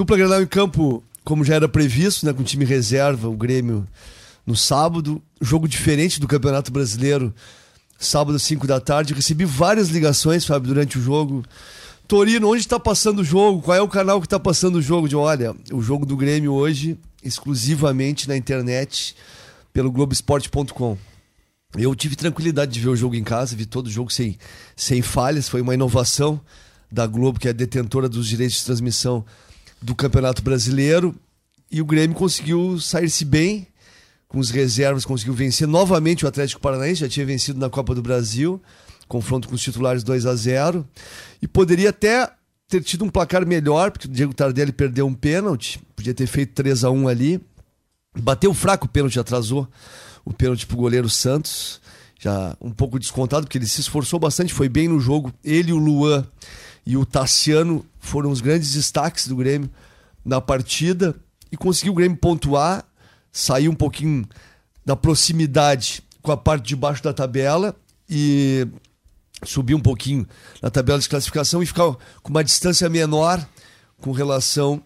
Dupla Grenal em campo, como já era previsto, né, com time reserva, o Grêmio no sábado. Jogo diferente do Campeonato Brasileiro, sábado às 5 da tarde. Recebi várias ligações, Fábio, durante o jogo. Torino, onde está passando o jogo? Qual é o canal que está passando o jogo? De olha, o jogo do Grêmio hoje, exclusivamente na internet, pelo Globoesporte.com. Eu tive tranquilidade de ver o jogo em casa, vi todo o jogo sem, sem falhas. Foi uma inovação da Globo, que é detentora dos direitos de transmissão do Campeonato Brasileiro. E o Grêmio conseguiu sair-se bem com os reservas, conseguiu vencer novamente o Atlético Paranaense, já tinha vencido na Copa do Brasil, confronto com os titulares 2 a 0 E poderia até ter tido um placar melhor, porque o Diego Tardelli perdeu um pênalti, podia ter feito 3 a 1 ali. Bateu fraco o pênalti, atrasou o pênalti pro goleiro Santos, já um pouco descontado, porque ele se esforçou bastante, foi bem no jogo. Ele, o Luan e o Tassiano foram os grandes destaques do Grêmio na partida e conseguiu o Grêmio pontuar, sair um pouquinho da proximidade com a parte de baixo da tabela e subir um pouquinho na tabela de classificação e ficar com uma distância menor com relação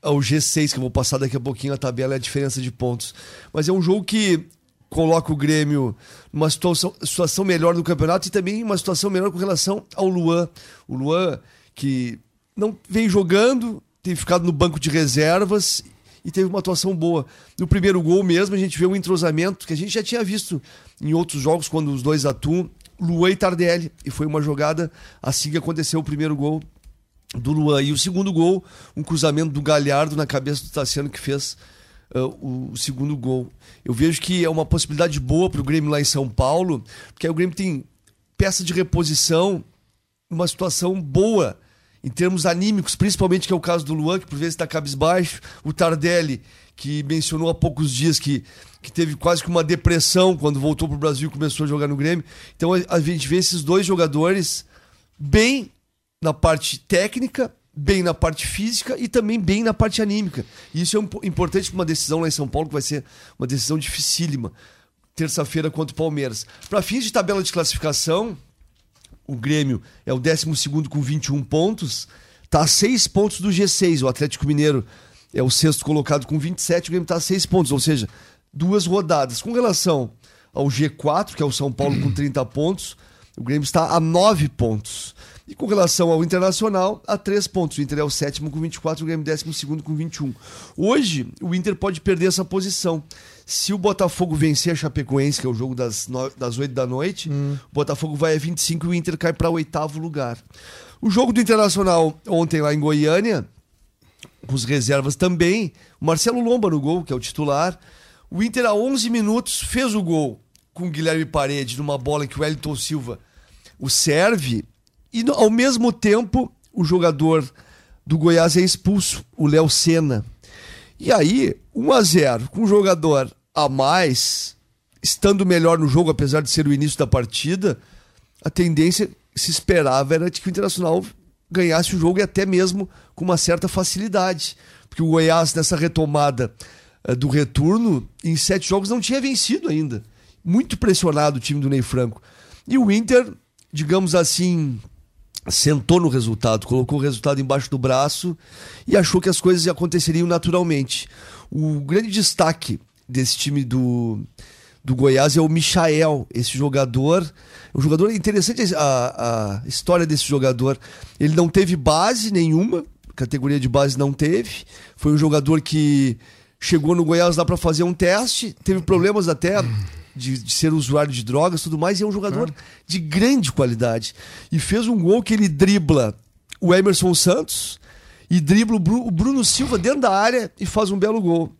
ao G6, que eu vou passar daqui a pouquinho a tabela e a diferença de pontos. Mas é um jogo que coloca o Grêmio numa situação, situação melhor no campeonato e também uma situação melhor com relação ao Luan. O Luan, que não vem jogando, tem ficado no banco de reservas e teve uma atuação boa. No primeiro gol mesmo, a gente vê um entrosamento que a gente já tinha visto em outros jogos, quando os dois atuam, Luan e Tardelli. E foi uma jogada assim que aconteceu o primeiro gol do Luan. E o segundo gol, um cruzamento do Galhardo na cabeça do Tassiano que fez uh, o segundo gol. Eu vejo que é uma possibilidade boa para o Grêmio lá em São Paulo, porque aí o Grêmio tem peça de reposição numa situação boa em termos anímicos, principalmente que é o caso do Luan, que por vezes está cabisbaixo, o Tardelli, que mencionou há poucos dias que, que teve quase que uma depressão quando voltou para o Brasil e começou a jogar no Grêmio. Então a gente vê esses dois jogadores bem na parte técnica bem na parte física e também bem na parte anímica. E isso é importante para uma decisão lá em São Paulo, que vai ser uma decisão dificílima. Terça-feira contra o Palmeiras. Para fins de tabela de classificação, o Grêmio é o 12 com 21 pontos, está a 6 pontos do G6. O Atlético Mineiro é o sexto colocado com 27, o Grêmio está a 6 pontos, ou seja, duas rodadas. Com relação ao G4, que é o São Paulo com 30 pontos, o Grêmio está a 9 pontos. E com relação ao Internacional, a três pontos. O Inter é o sétimo com 24, o Grêmio décimo segundo com 21. Hoje, o Inter pode perder essa posição. Se o Botafogo vencer a Chapecoense, que é o jogo das, no... das 8 da noite, hum. o Botafogo vai a 25 e o Inter cai para o oitavo lugar. O jogo do Internacional ontem lá em Goiânia, com os reservas também, o Marcelo Lomba no gol, que é o titular. O Inter, a 11 minutos, fez o gol com o Guilherme Parede numa bola que o Wellington Silva o serve e ao mesmo tempo, o jogador do Goiás é expulso, o Léo Senna. E aí, 1 a 0 com um jogador a mais, estando melhor no jogo, apesar de ser o início da partida, a tendência se esperava era de que o Internacional ganhasse o jogo e até mesmo com uma certa facilidade. Porque o Goiás, nessa retomada uh, do retorno, em sete jogos não tinha vencido ainda. Muito pressionado o time do Ney Franco. E o Inter, digamos assim, sentou no resultado, colocou o resultado embaixo do braço e achou que as coisas aconteceriam naturalmente. O grande destaque desse time do, do Goiás é o Michael, esse jogador. O jogador é interessante a, a história desse jogador. Ele não teve base nenhuma, categoria de base não teve. Foi um jogador que chegou no Goiás lá para fazer um teste, teve problemas até de, de, ser usuário de drogas tudo mais, e é um jogador claro. de grande qualidade. E fez um gol que ele dribla o Emerson Santos e dribla o, Bru, o Bruno Silva dentro da área e faz um belo gol.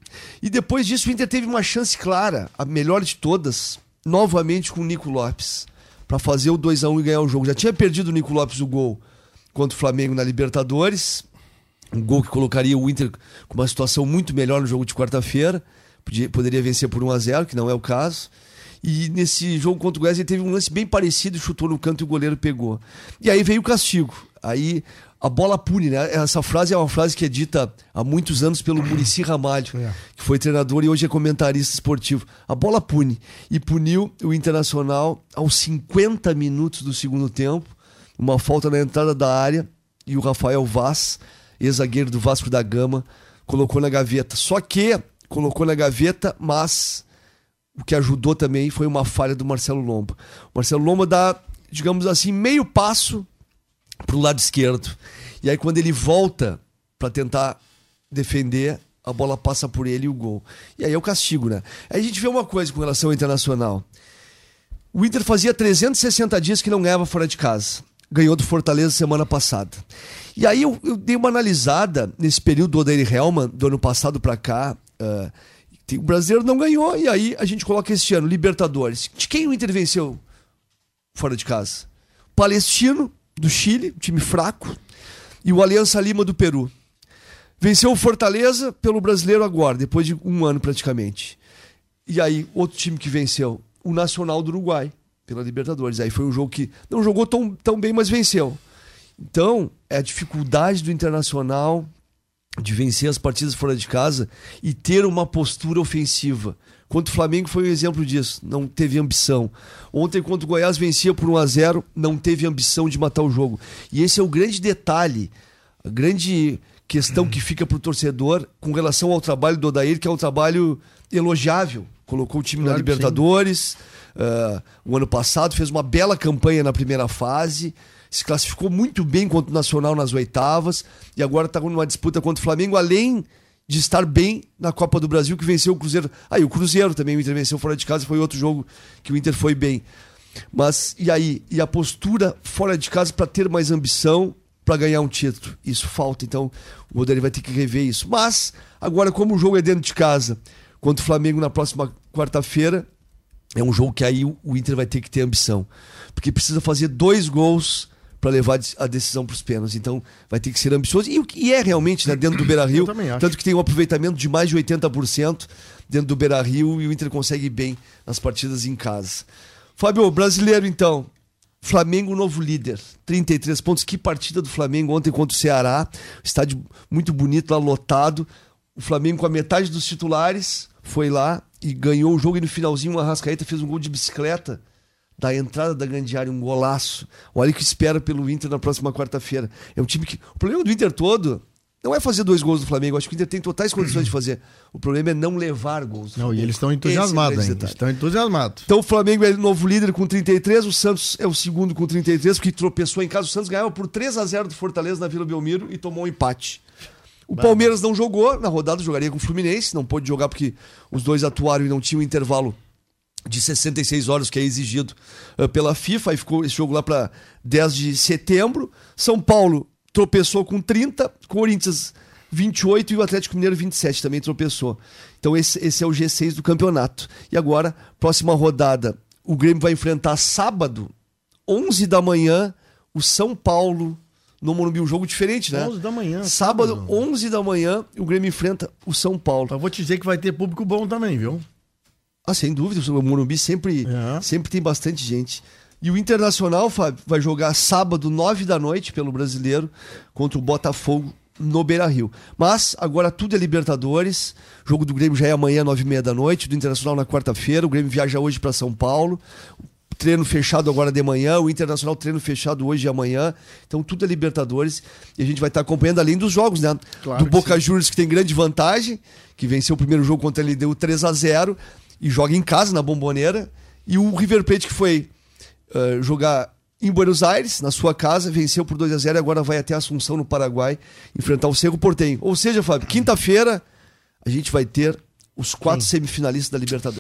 E depois disso o Inter teve uma chance clara, a melhor de todas, novamente com o Nico Lopes, para fazer o 2 a 1 e ganhar o jogo. Já tinha perdido o Nico Lopes o gol contra o Flamengo na Libertadores, um gol que colocaria o Inter com uma situação muito melhor no jogo de quarta-feira. Poderia vencer por 1 a 0 que não é o caso. E nesse jogo contra o Goiás ele teve um lance bem parecido, chutou no canto e o goleiro pegou. E aí veio o castigo. Aí a bola pune, né? Essa frase é uma frase que é dita há muitos anos pelo Murici Ramalho, é. que foi treinador e hoje é comentarista esportivo. A bola pune. E puniu o Internacional aos 50 minutos do segundo tempo. Uma falta na entrada da área e o Rafael Vaz ex-zagueiro do Vasco da Gama, colocou na gaveta. Só que colocou na gaveta, mas o que ajudou também foi uma falha do Marcelo Lomba. O Marcelo Lomba dá, digamos assim, meio passo para o lado esquerdo. E aí quando ele volta para tentar defender, a bola passa por ele e o gol. E aí é o castigo, né? Aí a gente vê uma coisa com relação ao Internacional. O Inter fazia 360 dias que não ganhava fora de casa. Ganhou do Fortaleza semana passada. E aí eu, eu dei uma analisada nesse período do Odair Helman, do ano passado para cá. Uh, o brasileiro não ganhou, e aí a gente coloca este ano, Libertadores. De quem o Inter venceu fora de casa? Palestino, do Chile, time fraco, e o Aliança Lima do Peru. Venceu o Fortaleza pelo brasileiro agora, depois de um ano praticamente. E aí, outro time que venceu, o Nacional do Uruguai, pela Libertadores. Aí foi um jogo que não jogou tão, tão bem, mas venceu. Então, é a dificuldade do Internacional de vencer as partidas fora de casa e ter uma postura ofensiva. Contra o Flamengo foi um exemplo disso, não teve ambição. Ontem, contra o Goiás, vencia por 1 a 0 não teve ambição de matar o jogo. E esse é o grande detalhe, a grande questão que fica para o torcedor com relação ao trabalho do Odair, que é um trabalho elogiável. Colocou o time claro na Libertadores uh, o ano passado, fez uma bela campanha na primeira fase, se classificou muito bem contra o Nacional nas oitavas e agora está numa disputa contra o Flamengo, além de estar bem na Copa do Brasil, que venceu o Cruzeiro. Ah, e o Cruzeiro também, o Inter venceu fora de casa, foi outro jogo que o Inter foi bem. Mas e aí? E a postura fora de casa para ter mais ambição, para ganhar um título. Isso falta, então o Odair vai ter que rever isso. Mas, agora, como o jogo é dentro de casa, contra o Flamengo na próxima quarta-feira, é um jogo que aí o Inter vai ter que ter ambição. Porque precisa fazer dois gols para levar a decisão para os pênaltis. Então vai ter que ser ambicioso. E o que é realmente né, dentro do Beira Rio. Tanto que tem um aproveitamento de mais de 80% dentro do Beira Rio e o Inter consegue bem nas partidas em casa. Fábio, brasileiro então. Flamengo, novo líder, 33 pontos. Que partida do Flamengo ontem contra o Ceará. Estádio muito bonito lá, lotado. O Flamengo com a metade dos titulares foi lá e ganhou o jogo. E no finalzinho, o Arrascaeta fez um gol de bicicleta da entrada da grande área, um golaço. Olha o que espera pelo Inter na próxima quarta-feira. É um time que. O problema do Inter todo não é fazer dois gols do Flamengo. Acho que o Inter tem totais condições de fazer. O problema é não levar gols. Não, e eles estão entusiasmados é ainda. Estão entusiasmados. Então o Flamengo é o novo líder com 33, o Santos é o segundo com 33, porque tropeçou em casa. O Santos ganhava por 3 a 0 do Fortaleza na Vila Belmiro e tomou um empate. O Palmeiras não jogou, na rodada jogaria com o Fluminense, não pôde jogar porque os dois atuaram e não tinham intervalo de 66 horas que é exigido uh, pela FIFA, e ficou esse jogo lá para 10 de setembro. São Paulo tropeçou com 30, Corinthians 28 e o Atlético Mineiro 27 também tropeçou. Então esse, esse é o G6 do campeonato. E agora, próxima rodada, o Grêmio vai enfrentar sábado, 11 da manhã, o São Paulo no Morumbi, um jogo diferente, né? 11 da manhã. Sábado, sábado, 11 da manhã, o Grêmio enfrenta o São Paulo. Eu vou te dizer que vai ter público bom também, viu? Ah, sem dúvida, o Morumbi sempre, é. sempre tem bastante gente. E o Internacional, Fábio, vai jogar sábado, 9 da noite, pelo brasileiro, contra o Botafogo no Beira Rio. Mas agora tudo é Libertadores. O jogo do Grêmio já é amanhã, 9 e meia da noite, do Internacional na quarta-feira. O Grêmio viaja hoje para São Paulo. Treino fechado agora de manhã, o Internacional treino fechado hoje e amanhã. Então tudo é Libertadores. E a gente vai estar acompanhando além dos jogos, né? Claro do Boca sim. Juniors, que tem grande vantagem, que venceu o primeiro jogo contra ele, deu 3 a 0 e joga em casa, na Bomboneira. E o River Plate, que foi uh, jogar em Buenos Aires, na sua casa, venceu por 2 a 0 e agora vai até Assunção, no Paraguai, enfrentar o Cerro Portenho. Ou seja, Fábio, quinta-feira a gente vai ter os quatro Sim. semifinalistas da Libertadores.